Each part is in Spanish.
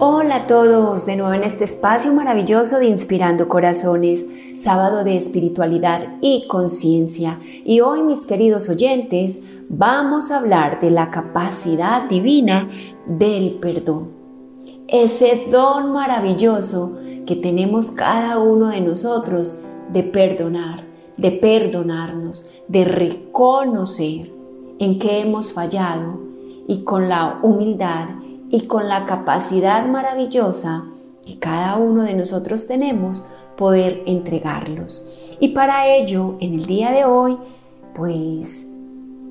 Hola a todos, de nuevo en este espacio maravilloso de Inspirando Corazones, sábado de espiritualidad y conciencia. Y hoy, mis queridos oyentes, vamos a hablar de la capacidad divina del perdón. Ese don maravilloso que tenemos cada uno de nosotros de perdonar, de perdonarnos, de reconocer en qué hemos fallado y con la humildad y con la capacidad maravillosa que cada uno de nosotros tenemos poder entregarlos. Y para ello, en el día de hoy, pues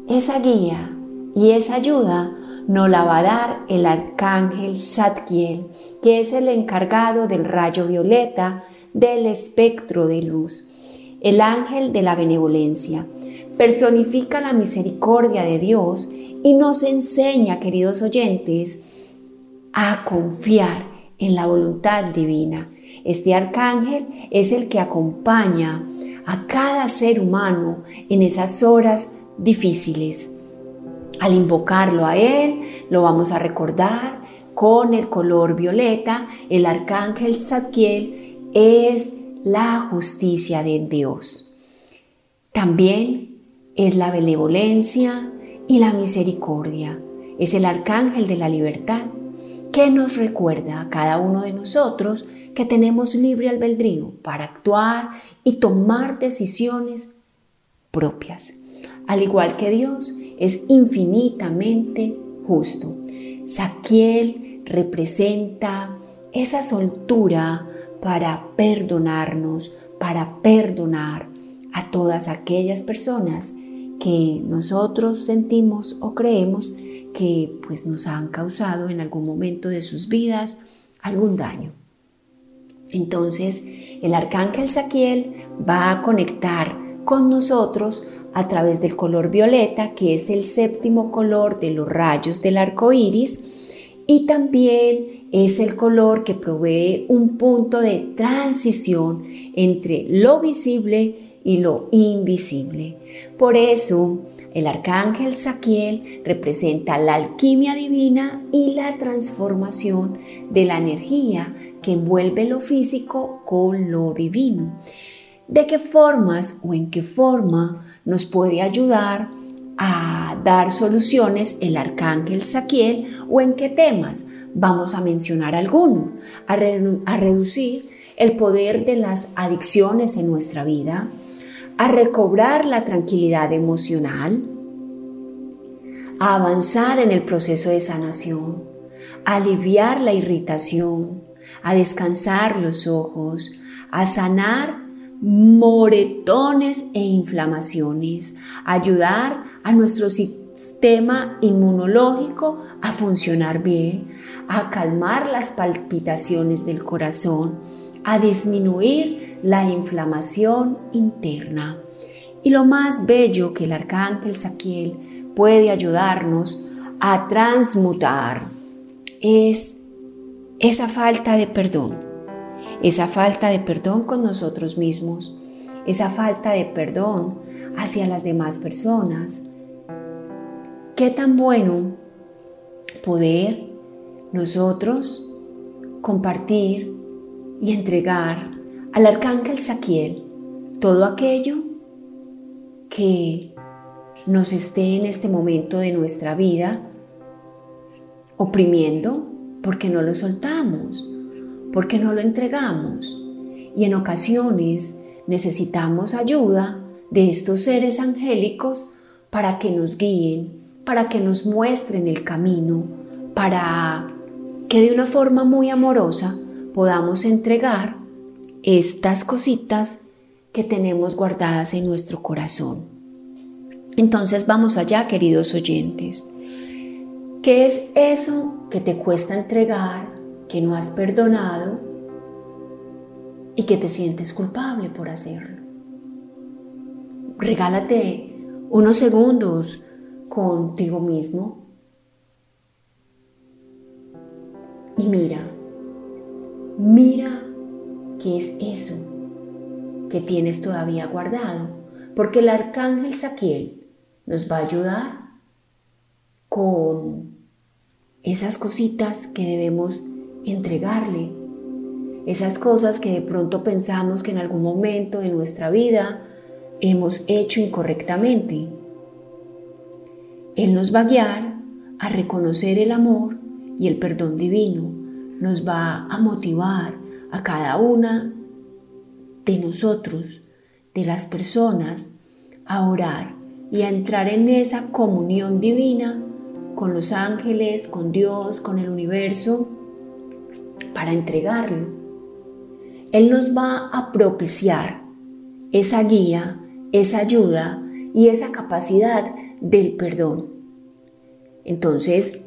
esa guía y esa ayuda nos la va a dar el arcángel Zadkiel, que es el encargado del rayo violeta del espectro de luz, el ángel de la benevolencia. Personifica la misericordia de Dios y nos enseña, queridos oyentes, a confiar en la voluntad divina. Este arcángel es el que acompaña a cada ser humano en esas horas difíciles. Al invocarlo a él, lo vamos a recordar con el color violeta. El arcángel Zadkiel es la justicia de Dios. También es la benevolencia y la misericordia. Es el arcángel de la libertad que nos recuerda a cada uno de nosotros que tenemos libre albedrío para actuar y tomar decisiones propias. Al igual que Dios es infinitamente justo. Saquiel representa esa soltura para perdonarnos, para perdonar a todas aquellas personas que nosotros sentimos o creemos que pues nos han causado en algún momento de sus vidas algún daño. Entonces, el arcángel Saquiel va a conectar con nosotros a través del color violeta, que es el séptimo color de los rayos del arco iris, y también es el color que provee un punto de transición entre lo visible y lo invisible. Por eso, el arcángel Saquiel representa la alquimia divina y la transformación de la energía que envuelve lo físico con lo divino. ¿De qué formas o en qué forma nos puede ayudar a dar soluciones el arcángel Saquiel o en qué temas? Vamos a mencionar algunos, a, a reducir el poder de las adicciones en nuestra vida, a recobrar la tranquilidad emocional, a avanzar en el proceso de sanación, a aliviar la irritación, a descansar los ojos, a sanar moretones e inflamaciones, a ayudar a nuestro sistema inmunológico a funcionar bien, a calmar las palpitaciones del corazón, a disminuir la inflamación interna. Y lo más bello que el arcángel Saquiel puede ayudarnos a transmutar es esa falta de perdón, esa falta de perdón con nosotros mismos, esa falta de perdón hacia las demás personas. Qué tan bueno poder nosotros compartir y entregar al arcángel Saquiel todo aquello que nos esté en este momento de nuestra vida oprimiendo porque no lo soltamos, porque no lo entregamos. Y en ocasiones necesitamos ayuda de estos seres angélicos para que nos guíen, para que nos muestren el camino, para que de una forma muy amorosa podamos entregar estas cositas que tenemos guardadas en nuestro corazón. Entonces vamos allá, queridos oyentes. ¿Qué es eso que te cuesta entregar, que no has perdonado y que te sientes culpable por hacerlo. Regálate unos segundos contigo mismo y mira, mira qué es eso que tienes todavía guardado, porque el arcángel Saquiel nos va a ayudar con esas cositas que debemos entregarle, esas cosas que de pronto pensamos que en algún momento de nuestra vida hemos hecho incorrectamente. Él nos va a guiar a reconocer el amor y el perdón divino, nos va a motivar a cada una de nosotros, de las personas, a orar y a entrar en esa comunión divina con los ángeles, con Dios, con el universo, para entregarlo. Él nos va a propiciar esa guía, esa ayuda y esa capacidad del perdón. Entonces,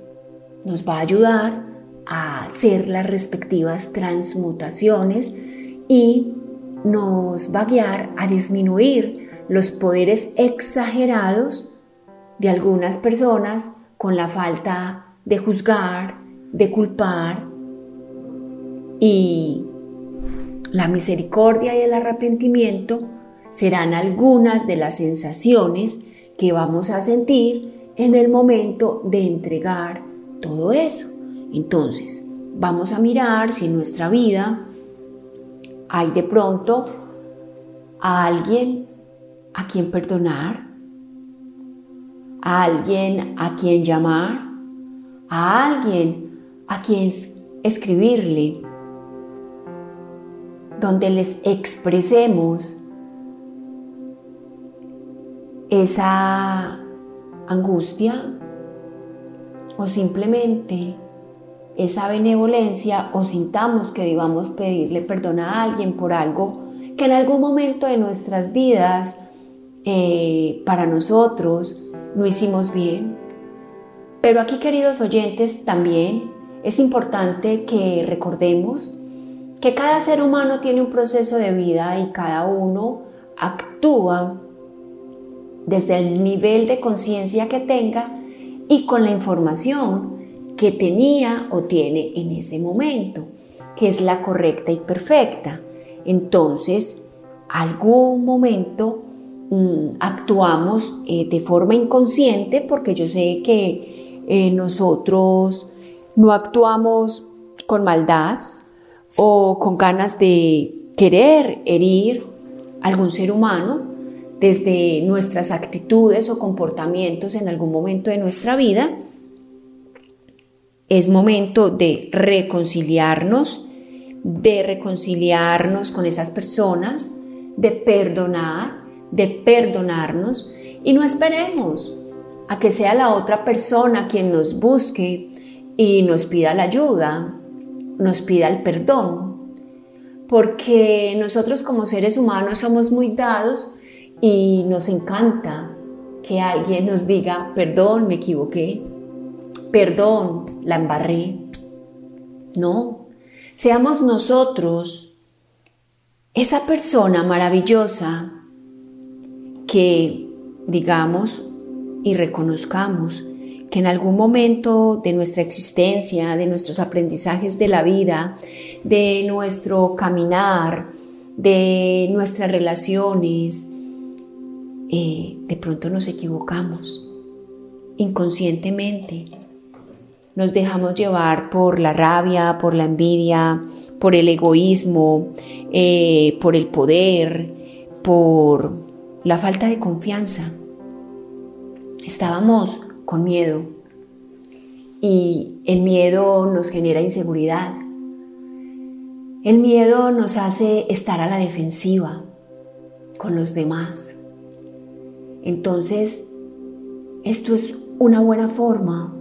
nos va a ayudar a hacer las respectivas transmutaciones y nos va a guiar a disminuir los poderes exagerados de algunas personas con la falta de juzgar, de culpar y la misericordia y el arrepentimiento serán algunas de las sensaciones que vamos a sentir en el momento de entregar todo eso. Entonces, vamos a mirar si en nuestra vida hay de pronto a alguien a quien perdonar, a alguien a quien llamar, a alguien a quien escribirle, donde les expresemos esa angustia o simplemente esa benevolencia o sintamos que debamos pedirle perdón a alguien por algo que en algún momento de nuestras vidas eh, para nosotros no hicimos bien. Pero aquí, queridos oyentes, también es importante que recordemos que cada ser humano tiene un proceso de vida y cada uno actúa desde el nivel de conciencia que tenga y con la información que tenía o tiene en ese momento, que es la correcta y perfecta. Entonces, algún momento Mm, actuamos eh, de forma inconsciente porque yo sé que eh, nosotros no actuamos con maldad o con ganas de querer herir a algún ser humano desde nuestras actitudes o comportamientos en algún momento de nuestra vida. Es momento de reconciliarnos, de reconciliarnos con esas personas, de perdonar de perdonarnos. Y no esperemos a que sea la otra persona quien nos busque y nos pida la ayuda, nos pida el perdón, porque nosotros como seres humanos somos muy dados y nos encanta que alguien nos diga, perdón, me equivoqué, perdón, la embarré. No, seamos nosotros esa persona maravillosa que digamos y reconozcamos que en algún momento de nuestra existencia, de nuestros aprendizajes de la vida, de nuestro caminar, de nuestras relaciones, eh, de pronto nos equivocamos inconscientemente. Nos dejamos llevar por la rabia, por la envidia, por el egoísmo, eh, por el poder, por la falta de confianza. Estábamos con miedo y el miedo nos genera inseguridad. El miedo nos hace estar a la defensiva con los demás. Entonces, esto es una buena forma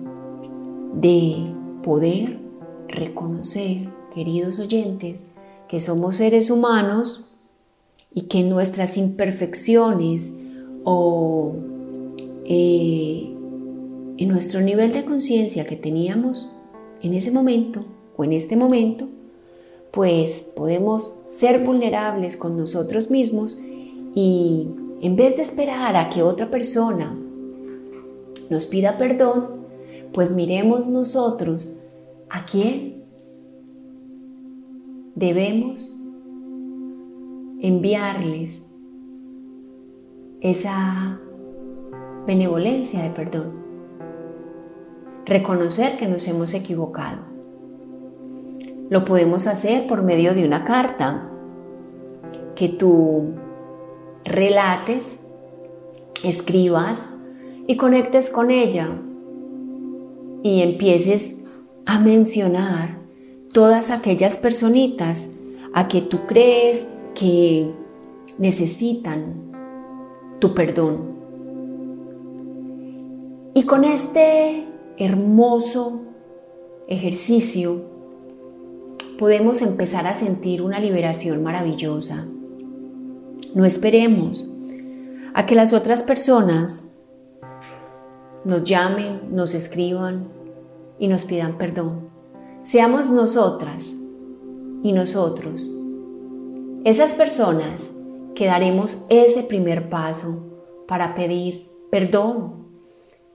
de poder reconocer, queridos oyentes, que somos seres humanos y que nuestras imperfecciones o eh, en nuestro nivel de conciencia que teníamos en ese momento o en este momento, pues podemos ser vulnerables con nosotros mismos y en vez de esperar a que otra persona nos pida perdón, pues miremos nosotros a quién debemos enviarles esa benevolencia de perdón. Reconocer que nos hemos equivocado. Lo podemos hacer por medio de una carta que tú relates, escribas y conectes con ella y empieces a mencionar todas aquellas personitas a que tú crees que necesitan tu perdón. Y con este hermoso ejercicio podemos empezar a sentir una liberación maravillosa. No esperemos a que las otras personas nos llamen, nos escriban y nos pidan perdón. Seamos nosotras y nosotros esas personas que daremos ese primer paso para pedir perdón.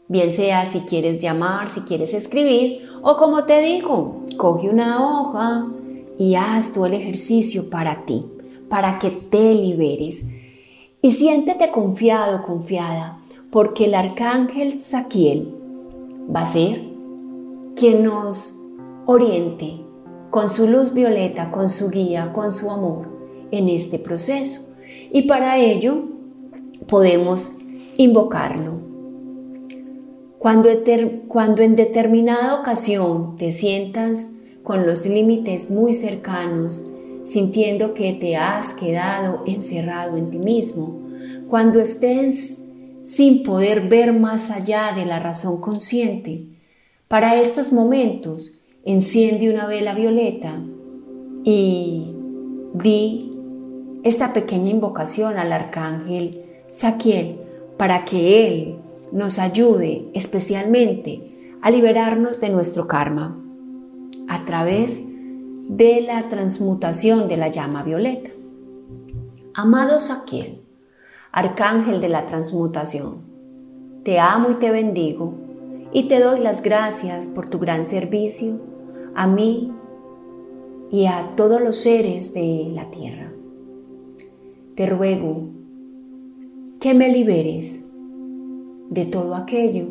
Bien sea si quieres llamar, si quieres escribir o como te digo, coge una hoja y haz tú el ejercicio para ti, para que te liberes. Y siéntete confiado, confiada, porque el arcángel Saquiel va a ser quien nos oriente con su luz violeta, con su guía, con su amor en este proceso. Y para ello podemos invocarlo. Cuando, cuando en determinada ocasión te sientas con los límites muy cercanos, sintiendo que te has quedado encerrado en ti mismo, cuando estés sin poder ver más allá de la razón consciente, para estos momentos enciende una vela violeta y di esta pequeña invocación al arcángel Saquiel para que él nos ayude especialmente a liberarnos de nuestro karma a través de la transmutación de la llama violeta. Amado Saquiel, arcángel de la transmutación, te amo y te bendigo y te doy las gracias por tu gran servicio a mí y a todos los seres de la tierra. Te ruego que me liberes de todo aquello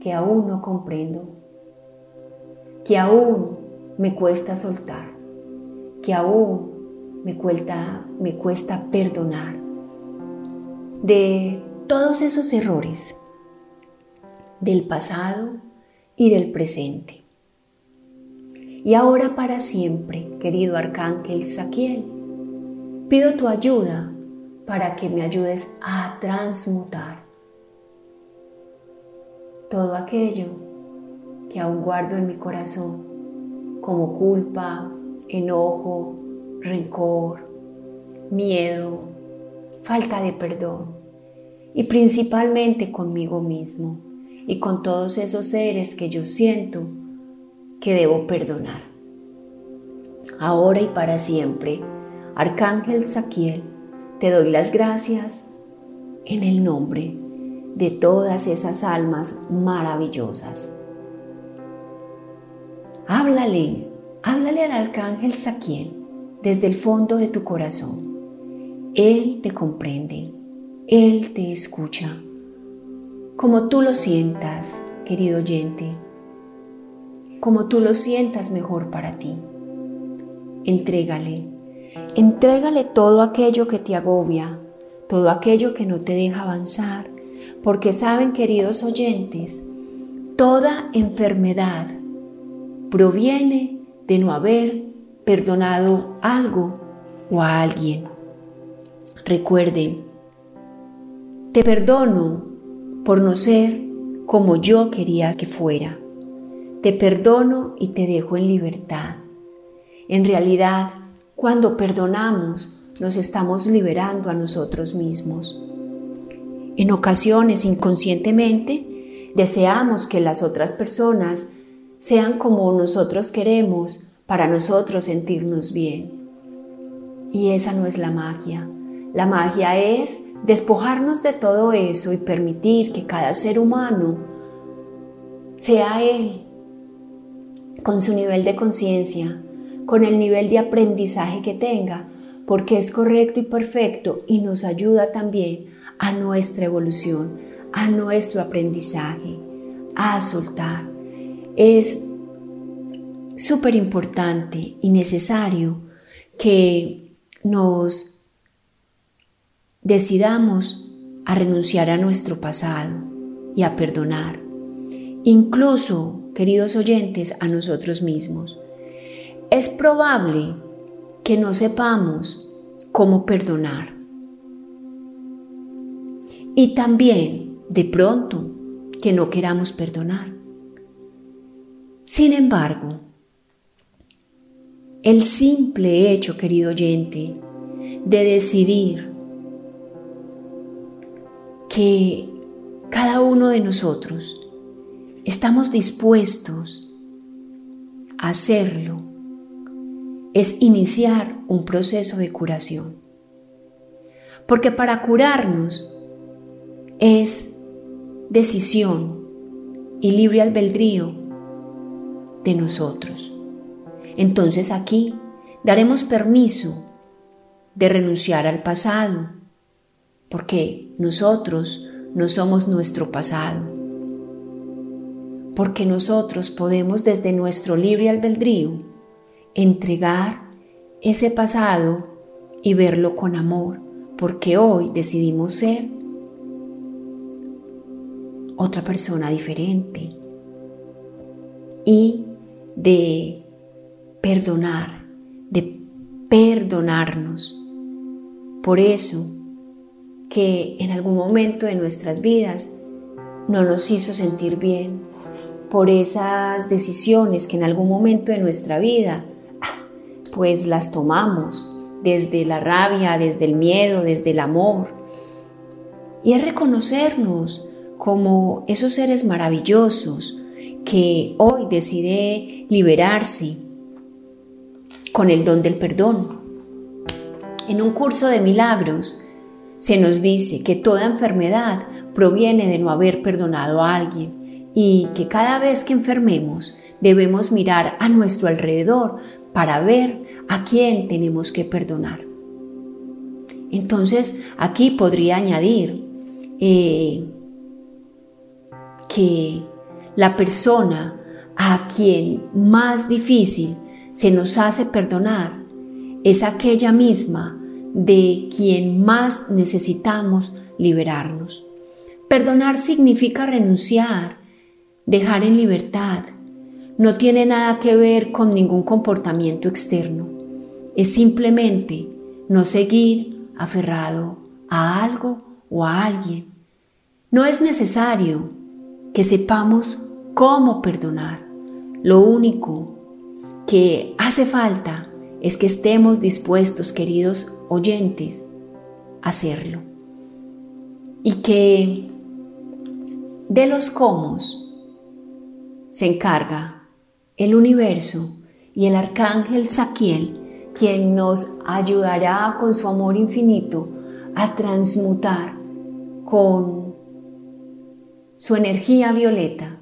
que aún no comprendo, que aún me cuesta soltar, que aún me cuesta, me cuesta perdonar, de todos esos errores del pasado y del presente. Y ahora para siempre, querido Arcángel Saquiel, Pido tu ayuda para que me ayudes a transmutar todo aquello que aún guardo en mi corazón como culpa, enojo, rencor, miedo, falta de perdón y principalmente conmigo mismo y con todos esos seres que yo siento que debo perdonar. Ahora y para siempre Arcángel Saquiel, te doy las gracias en el nombre de todas esas almas maravillosas. Háblale, háblale al Arcángel Saquiel desde el fondo de tu corazón. Él te comprende, Él te escucha. Como tú lo sientas, querido oyente, como tú lo sientas mejor para ti. Entrégale Entrégale todo aquello que te agobia, todo aquello que no te deja avanzar, porque saben, queridos oyentes, toda enfermedad proviene de no haber perdonado algo o a alguien. Recuerden, te perdono por no ser como yo quería que fuera. Te perdono y te dejo en libertad. En realidad, cuando perdonamos, nos estamos liberando a nosotros mismos. En ocasiones, inconscientemente, deseamos que las otras personas sean como nosotros queremos para nosotros sentirnos bien. Y esa no es la magia. La magia es despojarnos de todo eso y permitir que cada ser humano sea él, con su nivel de conciencia, con el nivel de aprendizaje que tenga, porque es correcto y perfecto y nos ayuda también a nuestra evolución, a nuestro aprendizaje, a soltar. Es súper importante y necesario que nos decidamos a renunciar a nuestro pasado y a perdonar, incluso, queridos oyentes, a nosotros mismos. Es probable que no sepamos cómo perdonar. Y también, de pronto, que no queramos perdonar. Sin embargo, el simple hecho, querido oyente, de decidir que cada uno de nosotros estamos dispuestos a hacerlo, es iniciar un proceso de curación. Porque para curarnos es decisión y libre albedrío de nosotros. Entonces aquí daremos permiso de renunciar al pasado, porque nosotros no somos nuestro pasado, porque nosotros podemos desde nuestro libre albedrío entregar ese pasado y verlo con amor, porque hoy decidimos ser otra persona diferente y de perdonar, de perdonarnos. Por eso que en algún momento de nuestras vidas no nos hizo sentir bien, por esas decisiones que en algún momento de nuestra vida pues las tomamos desde la rabia, desde el miedo, desde el amor. Y es reconocernos como esos seres maravillosos que hoy decide liberarse con el don del perdón. En un curso de milagros se nos dice que toda enfermedad proviene de no haber perdonado a alguien y que cada vez que enfermemos debemos mirar a nuestro alrededor para ver a quién tenemos que perdonar. Entonces aquí podría añadir eh, que la persona a quien más difícil se nos hace perdonar es aquella misma de quien más necesitamos liberarnos. Perdonar significa renunciar, dejar en libertad. No tiene nada que ver con ningún comportamiento externo. Es simplemente no seguir aferrado a algo o a alguien. No es necesario que sepamos cómo perdonar. Lo único que hace falta es que estemos dispuestos, queridos oyentes, a hacerlo. Y que de los cómo se encarga el universo y el arcángel Saquiel, quien nos ayudará con su amor infinito a transmutar con su energía violeta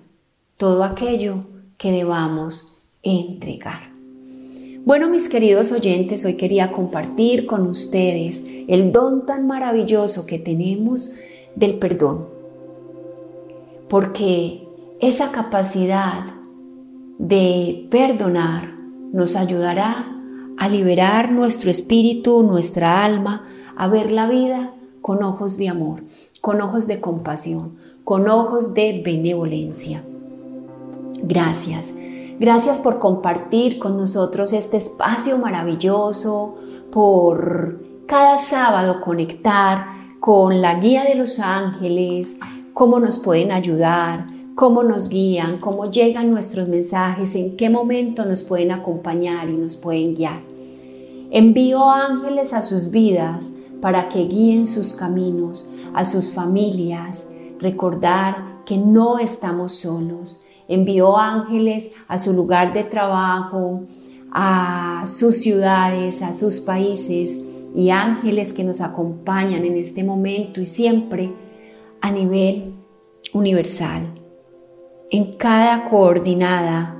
todo aquello que debamos entregar. Bueno, mis queridos oyentes, hoy quería compartir con ustedes el don tan maravilloso que tenemos del perdón. Porque esa capacidad de perdonar nos ayudará a liberar nuestro espíritu, nuestra alma, a ver la vida con ojos de amor, con ojos de compasión, con ojos de benevolencia. Gracias. Gracias por compartir con nosotros este espacio maravilloso, por cada sábado conectar con la guía de los ángeles, cómo nos pueden ayudar, cómo nos guían, cómo llegan nuestros mensajes, en qué momento nos pueden acompañar y nos pueden guiar. Envío ángeles a sus vidas para que guíen sus caminos, a sus familias, recordar que no estamos solos envió ángeles a su lugar de trabajo, a sus ciudades, a sus países y ángeles que nos acompañan en este momento y siempre a nivel universal, en cada coordinada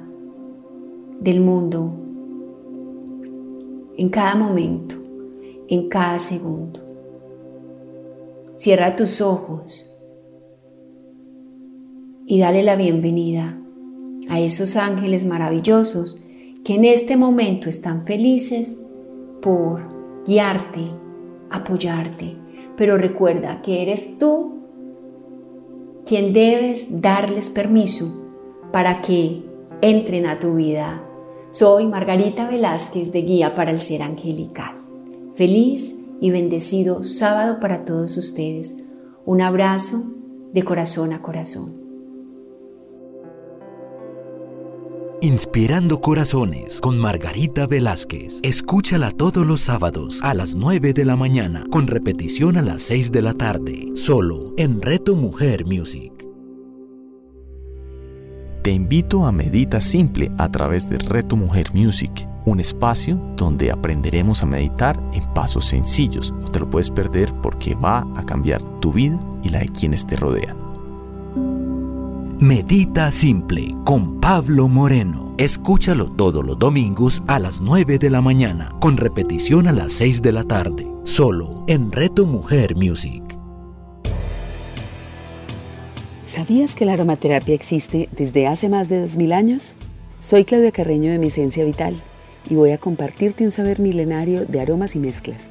del mundo, en cada momento, en cada segundo. Cierra tus ojos y dale la bienvenida a esos ángeles maravillosos que en este momento están felices por guiarte, apoyarte. Pero recuerda que eres tú quien debes darles permiso para que entren a tu vida. Soy Margarita Velázquez de Guía para el Ser Angelical. Feliz y bendecido sábado para todos ustedes. Un abrazo de corazón a corazón. Inspirando Corazones con Margarita Velázquez. Escúchala todos los sábados a las 9 de la mañana, con repetición a las 6 de la tarde, solo en Reto Mujer Music. Te invito a Medita Simple a través de Reto Mujer Music, un espacio donde aprenderemos a meditar en pasos sencillos. No te lo puedes perder porque va a cambiar tu vida y la de quienes te rodean. Medita Simple con Pablo Moreno. Escúchalo todos los domingos a las 9 de la mañana, con repetición a las 6 de la tarde, solo en Reto Mujer Music. ¿Sabías que la aromaterapia existe desde hace más de 2000 años? Soy Claudia Carreño de Mi Esencia Vital y voy a compartirte un saber milenario de aromas y mezclas